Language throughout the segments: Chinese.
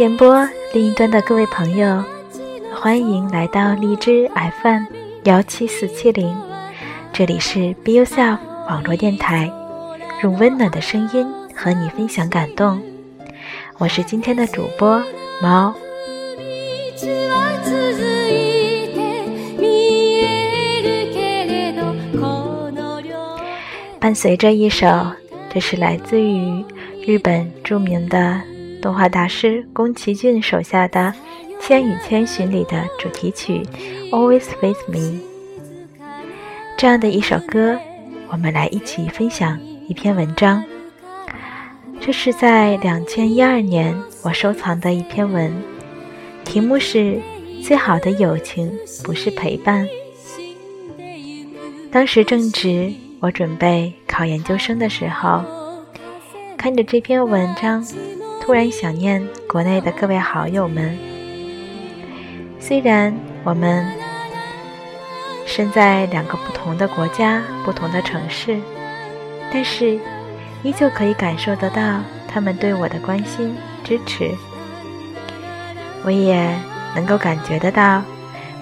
电波另一端的各位朋友，欢迎来到荔枝 FM 幺七四七零，这里是 Be Yourself 网络电台，用温暖的声音和你分享感动。我是今天的主播猫。伴随着一首，这是来自于日本著名的。动画大师宫崎骏手下的《千与千寻》里的主题曲《Always with Me》，这样的一首歌，我们来一起分享一篇文章。这是在两千一二年我收藏的一篇文，题目是《最好的友情不是陪伴》。当时正值我准备考研究生的时候，看着这篇文章。突然想念国内的各位好友们，虽然我们身在两个不同的国家、不同的城市，但是依旧可以感受得到他们对我的关心、支持。我也能够感觉得到，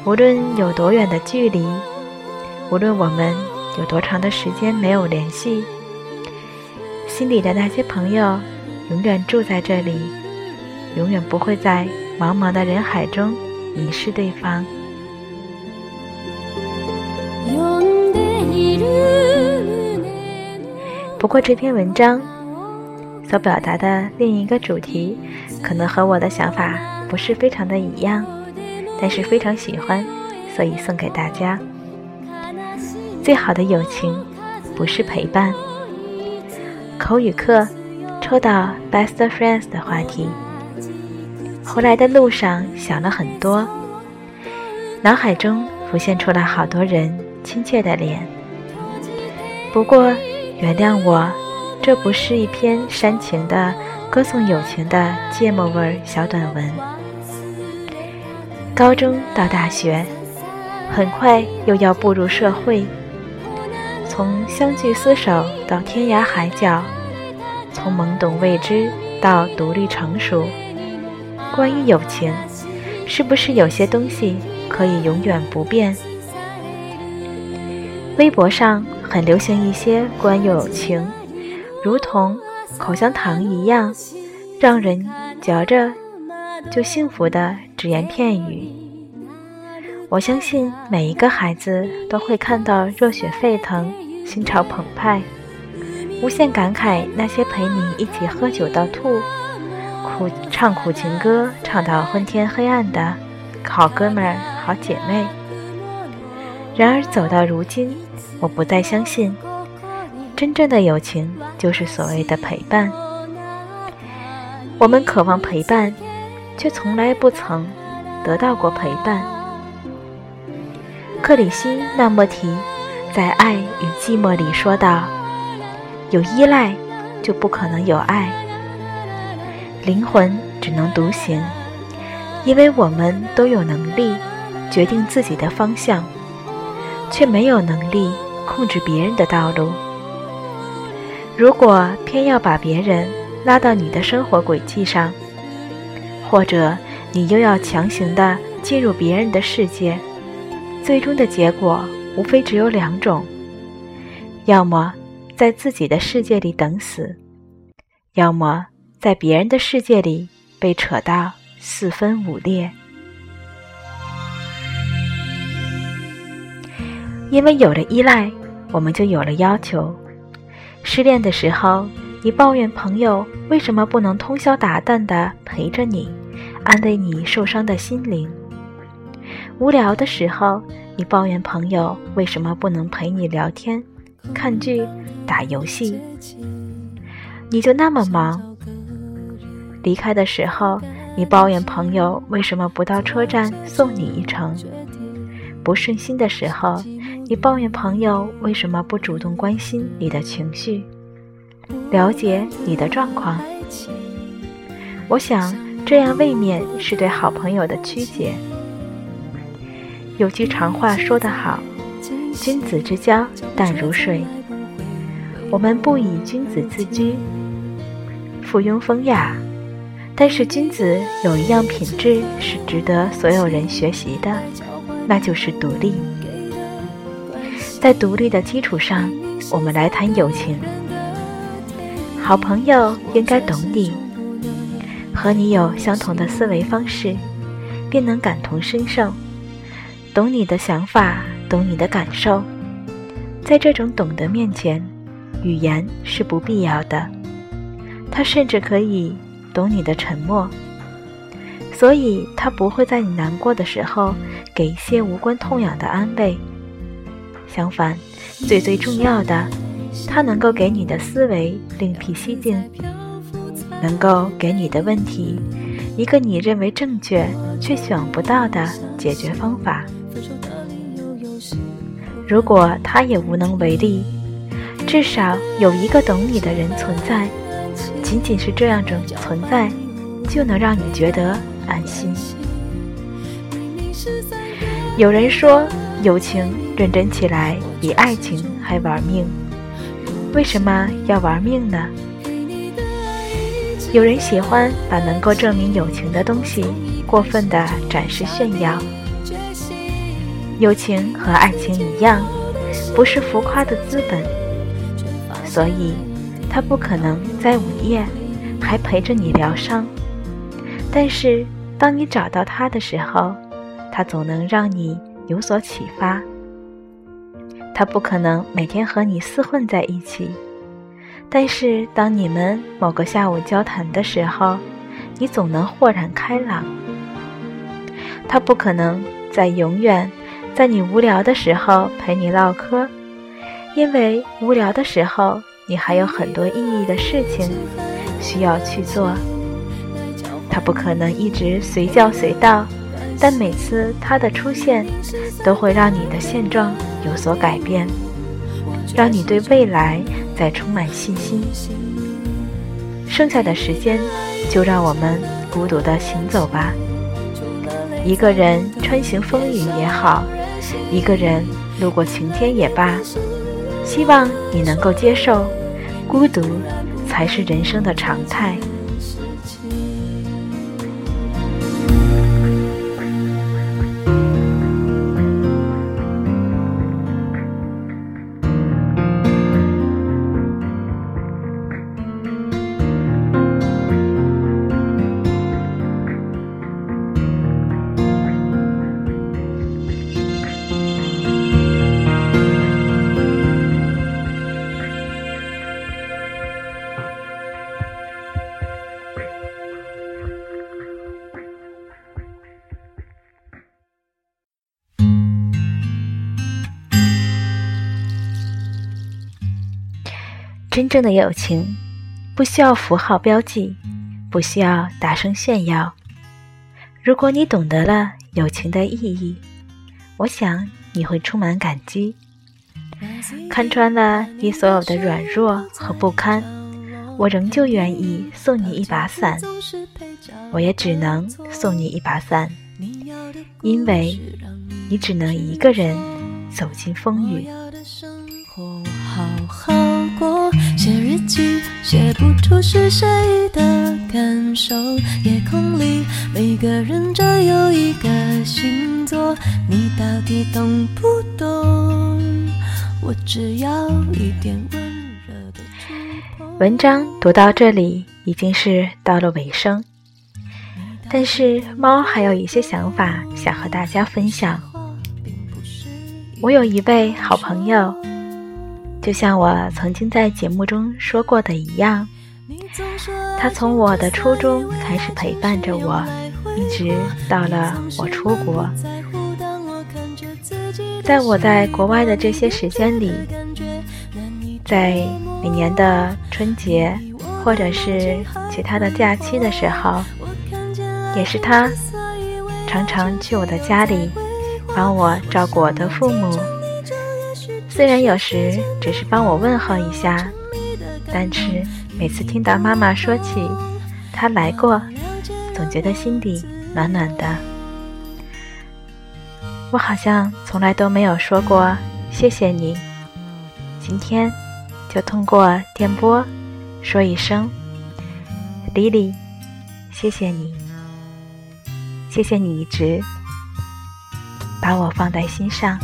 无论有多远的距离，无论我们有多长的时间没有联系，心里的那些朋友。永远住在这里，永远不会在茫茫的人海中迷失对方。不过这篇文章所表达的另一个主题，可能和我的想法不是非常的一样，但是非常喜欢，所以送给大家。最好的友情，不是陪伴。口语课。抽到 best friends 的话题，回来的路上想了很多，脑海中浮现出了好多人亲切的脸。不过，原谅我，这不是一篇煽情的歌颂友情的芥末味小短文。高中到大学，很快又要步入社会，从相聚厮守到天涯海角。从懵懂未知到独立成熟，关于友情，是不是有些东西可以永远不变？微博上很流行一些关于友情，如同口香糖一样，让人嚼着就幸福的只言片语。我相信每一个孩子都会看到热血沸腾，心潮澎湃。无限感慨那些陪你一起喝酒到吐、苦唱苦情歌唱到昏天黑暗的好哥们、好姐妹。然而走到如今，我不再相信，真正的友情就是所谓的陪伴。我们渴望陪伴，却从来不曾得到过陪伴。克里希那莫提在《爱与寂寞》里说道。有依赖，就不可能有爱。灵魂只能独行，因为我们都有能力决定自己的方向，却没有能力控制别人的道路。如果偏要把别人拉到你的生活轨迹上，或者你又要强行的进入别人的世界，最终的结果无非只有两种：要么。在自己的世界里等死，要么在别人的世界里被扯到四分五裂。因为有了依赖，我们就有了要求。失恋的时候，你抱怨朋友为什么不能通宵达旦的陪着你，安慰你受伤的心灵。无聊的时候，你抱怨朋友为什么不能陪你聊天、看剧、打游戏，你就那么忙。离开的时候，你抱怨朋友为什么不到车站送你一程；不顺心的时候，你抱怨朋友为什么不主动关心你的情绪，了解你的状况。我想，这样未免是对好朋友的曲解。有句常话说得好：“君子之交淡如水。”我们不以君子自居，附庸风雅。但是君子有一样品质是值得所有人学习的，那就是独立。在独立的基础上，我们来谈友情。好朋友应该懂你，和你有相同的思维方式，便能感同身受，懂你的想法，懂你的感受。在这种懂得面前，语言是不必要的，他甚至可以。懂你的沉默，所以他不会在你难过的时候给一些无关痛痒的安慰。相反，最最重要的，他能够给你的思维另辟蹊径，能够给你的问题一个你认为正确却想不到的解决方法。如果他也无能为力，至少有一个懂你的人存在。仅仅是这样种存在，就能让你觉得安心。有人说，友情认真起来比爱情还玩命。为什么要玩命呢？有人喜欢把能够证明友情的东西过分的展示炫耀。友情和爱情一样，不是浮夸的资本，所以。他不可能在午夜还陪着你疗伤，但是当你找到他的时候，他总能让你有所启发。他不可能每天和你厮混在一起，但是当你们某个下午交谈的时候，你总能豁然开朗。他不可能在永远在你无聊的时候陪你唠嗑，因为无聊的时候。你还有很多意义的事情需要去做，他不可能一直随叫随到，但每次他的出现都会让你的现状有所改变，让你对未来再充满信心。剩下的时间，就让我们孤独的行走吧，一个人穿行风雨也好，一个人路过晴天也罢，希望你能够接受。孤独才是人生的常态。真正的友情，不需要符号标记，不需要大声炫耀。如果你懂得了友情的意义，我想你会充满感激。看穿了你所有的软弱和不堪，我仍旧愿意送你一把伞。我也只能送你一把伞，因为你只能一个人走进风雨。记，写不出是谁的感受。夜空里每个人只有一个星座，你到底懂不懂？我只要一点温热的触碰文章读到这里已经是到了尾声，但是猫还有一些想法想和大家分享。我有一位好朋友。就像我曾经在节目中说过的一样，他从我的初中开始陪伴着我，一直到了我出国。在我在国外的这些时间里，在每年的春节或者是其他的假期的时候，也是他常常去我的家里帮我照顾我的父母。虽然有时只是帮我问候一下，但是每次听到妈妈说起她来过，总觉得心底暖暖的。我好像从来都没有说过谢谢你，今天就通过电波说一声，Lily，谢谢你，谢谢你一直把我放在心上。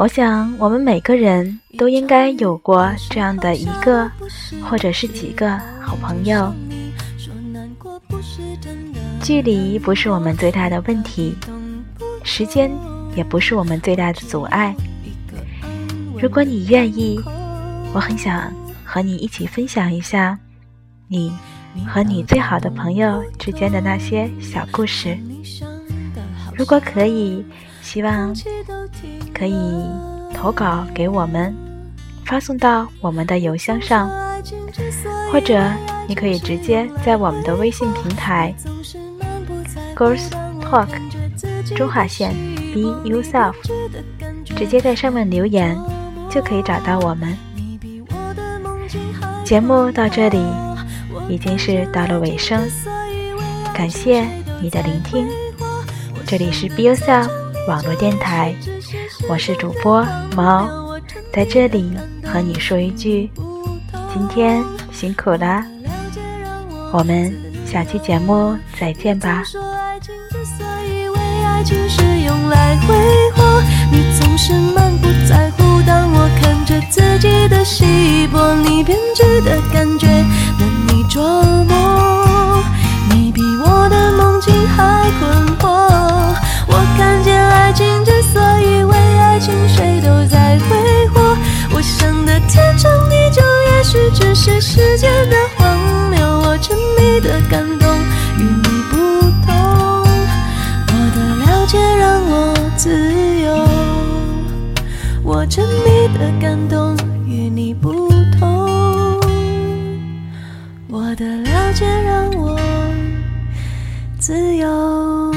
我想，我们每个人都应该有过这样的一个，或者是几个好朋友。距离不是我们最大的问题，时间也不是我们最大的阻碍。如果你愿意，我很想和你一起分享一下你和你最好的朋友之间的那些小故事。如果可以。希望可以投稿给我们，发送到我们的邮箱上，或者你可以直接在我们的微信平台 “Girls Talk” 中华线 “Be Yourself” 直接在上面留言，就可以找到我们。节目到这里已经是到了尾声，感谢你的聆听，这里是 “Be Yourself”。网络电台，我是主播猫，在这里和你说一句，今天辛苦了，我们下期节目再见吧。你总是满不在乎，当我看着自己的稀薄，你编沉迷的感动与你不同，我的了解让我自由。